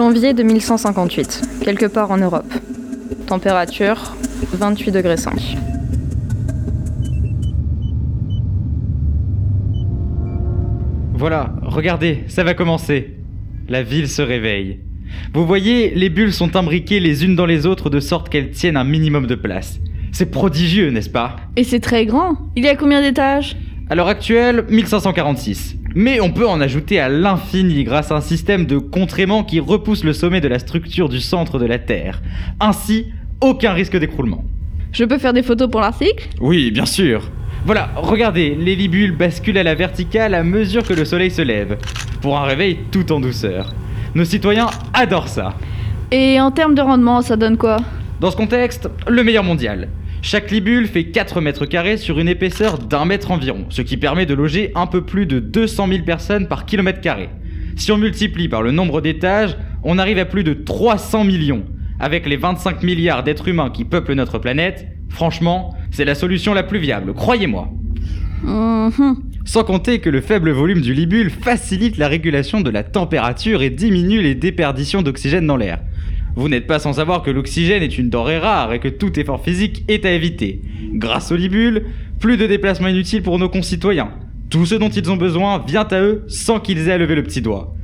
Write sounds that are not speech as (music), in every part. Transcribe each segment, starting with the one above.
Janvier de 1158, quelque part en Europe. Température 28 degrés 5. Voilà, regardez, ça va commencer. La ville se réveille. Vous voyez, les bulles sont imbriquées les unes dans les autres de sorte qu'elles tiennent un minimum de place. C'est prodigieux, n'est-ce pas? Et c'est très grand. Il y a combien d'étages? À l'heure actuelle, 1546. Mais on peut en ajouter à l'infini grâce à un système de contrément qui repousse le sommet de la structure du centre de la Terre. Ainsi, aucun risque d'écroulement. Je peux faire des photos pour l'article? Oui, bien sûr. Voilà, regardez, les libules basculent à la verticale à mesure que le soleil se lève, pour un réveil tout en douceur. Nos citoyens adorent ça. Et en termes de rendement, ça donne quoi? Dans ce contexte, le meilleur mondial. Chaque libule fait 4 mètres carrés sur une épaisseur d'un mètre environ, ce qui permet de loger un peu plus de 200 000 personnes par kilomètre carré. Si on multiplie par le nombre d'étages, on arrive à plus de 300 millions. Avec les 25 milliards d'êtres humains qui peuplent notre planète, franchement, c'est la solution la plus viable, croyez-moi. Mhm. Sans compter que le faible volume du libule facilite la régulation de la température et diminue les déperditions d'oxygène dans l'air. Vous n'êtes pas sans savoir que l'oxygène est une denrée rare et que tout effort physique est à éviter. Grâce au libule, plus de déplacements inutiles pour nos concitoyens. Tout ce dont ils ont besoin vient à eux sans qu'ils aient à lever le petit doigt.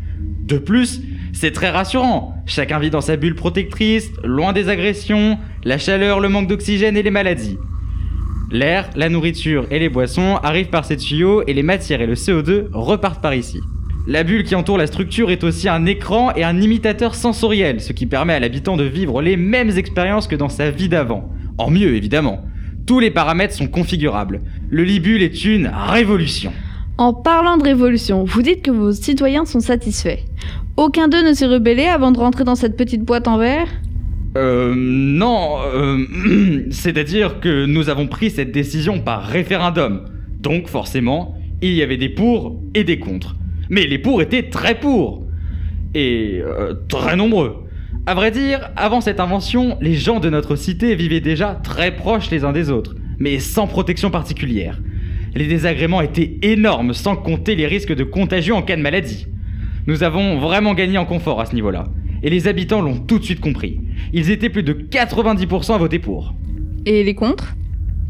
De plus, c'est très rassurant. Chacun vit dans sa bulle protectrice, loin des agressions, la chaleur, le manque d'oxygène et les maladies. L'air, la nourriture et les boissons arrivent par ces tuyaux et les matières et le CO2 repartent par ici. La bulle qui entoure la structure est aussi un écran et un imitateur sensoriel, ce qui permet à l'habitant de vivre les mêmes expériences que dans sa vie d'avant. En mieux, évidemment. Tous les paramètres sont configurables. Le libule est une révolution. En parlant de révolution, vous dites que vos citoyens sont satisfaits. Aucun d'eux ne s'est rebellé avant de rentrer dans cette petite boîte en verre? Euh, non, euh, (clears throat) c'est-à-dire que nous avons pris cette décision par référendum. Donc forcément, il y avait des pour et des contre. Mais les pour étaient très pour. Et euh, très nombreux. À vrai dire, avant cette invention, les gens de notre cité vivaient déjà très proches les uns des autres, mais sans protection particulière. Les désagréments étaient énormes, sans compter les risques de contagion en cas de maladie. Nous avons vraiment gagné en confort à ce niveau-là. Et les habitants l'ont tout de suite compris. Ils étaient plus de 90% à voter pour. Et les contre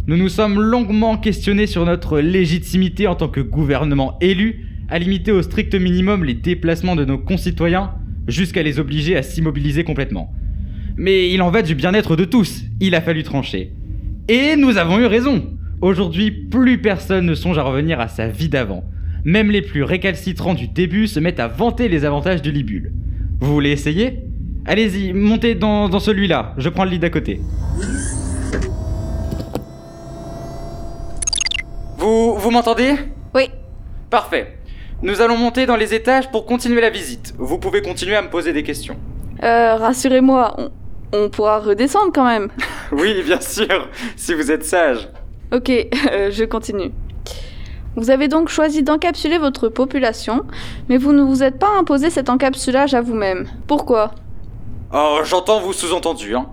Nous nous sommes longuement questionnés sur notre légitimité en tant que gouvernement élu à limiter au strict minimum les déplacements de nos concitoyens jusqu'à les obliger à s'immobiliser complètement. Mais il en va du bien-être de tous, il a fallu trancher. Et nous avons eu raison. Aujourd'hui, plus personne ne songe à revenir à sa vie d'avant. Même les plus récalcitrants du début se mettent à vanter les avantages du libule. Vous voulez essayer? Allez-y, montez dans, dans celui-là, je prends le lit d'à côté. Vous, vous m'entendez? Oui. Parfait. Nous allons monter dans les étages pour continuer la visite. Vous pouvez continuer à me poser des questions. Euh, rassurez-moi, on, on pourra redescendre quand même. (laughs) Oui, bien sûr, si vous êtes sage. Ok, (laughs) euh, je continue. Vous avez donc choisi d'encapsuler votre population, mais vous ne vous êtes pas imposé cet encapsulage à vous-même. Pourquoi? Oh, j'entends vous sous-entendu, hein.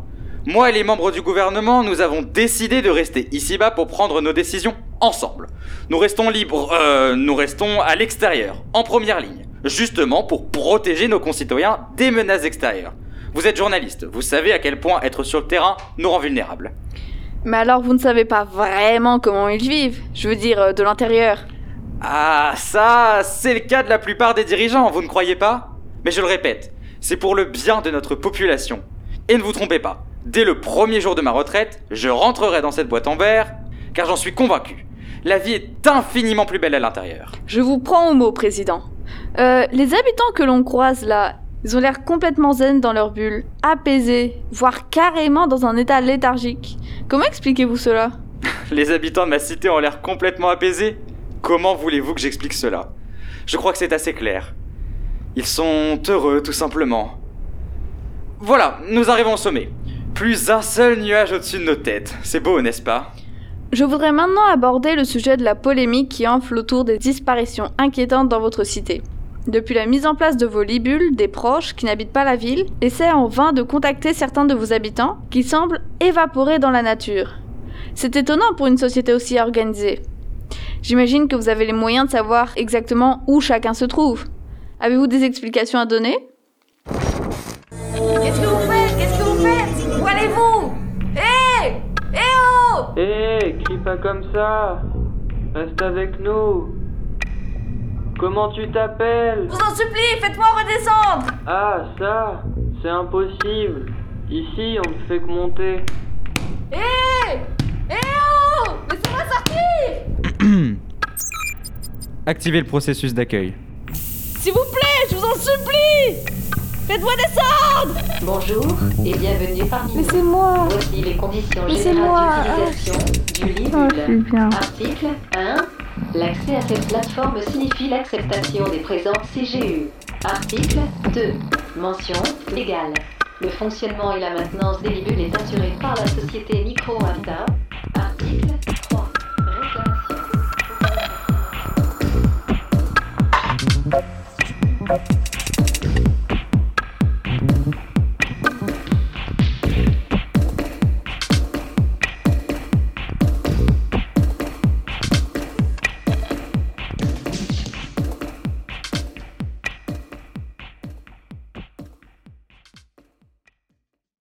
Moi et les membres du gouvernement, nous avons décidé de rester ici-bas pour prendre nos décisions ensemble. Nous restons libres, euh, nous restons à l'extérieur, en première ligne, justement pour protéger nos concitoyens des menaces extérieures. Vous êtes journaliste, vous savez à quel point être sur le terrain nous rend vulnérables. Mais alors vous ne savez pas vraiment comment ils vivent. Je veux dire, euh, de l'intérieur. Ah, ça, c'est le cas de la plupart des dirigeants, vous ne croyez pas? Mais je le répète, c'est pour le bien de notre population. Et ne vous trompez pas, dès le premier jour de ma retraite, je rentrerai dans cette boîte en verre, car j'en suis convaincu. La vie est infiniment plus belle à l'intérieur. Je vous prends au mot, président. Euh, les habitants que l'on croise là, ils ont l'air complètement zen dans leur bulle, apaisés, voire carrément dans un état léthargique. Comment expliquez-vous cela? (laughs) Les habitants de ma cité ont l'air complètement apaisés. Comment voulez-vous que j'explique cela? Je crois que c'est assez clair. Ils sont heureux, tout simplement. Voilà, nous arrivons au sommet. Plus un seul nuage au-dessus de nos têtes. C'est beau, n'est-ce pas? Je voudrais maintenant aborder le sujet de la polémique qui enfle autour des disparitions inquiétantes dans votre cité. Depuis la mise en place de vos libules, des proches qui n'habitent pas la ville essaient en vain de contacter certains de vos habitants qui semblent évaporés dans la nature. C'est étonnant pour une société aussi organisée. J'imagine que vous avez les moyens de savoir exactement où chacun se trouve. Avez-vous des explications à donner? Hé, crie pas comme ça. Reste avec nous. Comment tu t'appelles? Je vous en supplie, faites-moi redescendre. Ah, ça C'est impossible. Ici, on ne fait que monter. Hé! Hé oh! Laissez-moi sortir Activez le processus d'accueil. S'il vous plaît, je vous en supplie Faites-moi descendre Bonjour et bienvenue parmi nous. Laissez-moi Voici les conditions générales d'utilisation du Oh, Libule. bien. Article 1. L'accès à cette plateforme signifie l'acceptation des présences CGU. Article 2. Mention légale. Le fonctionnement et la maintenance des libules est assuré par la société Micro Habitat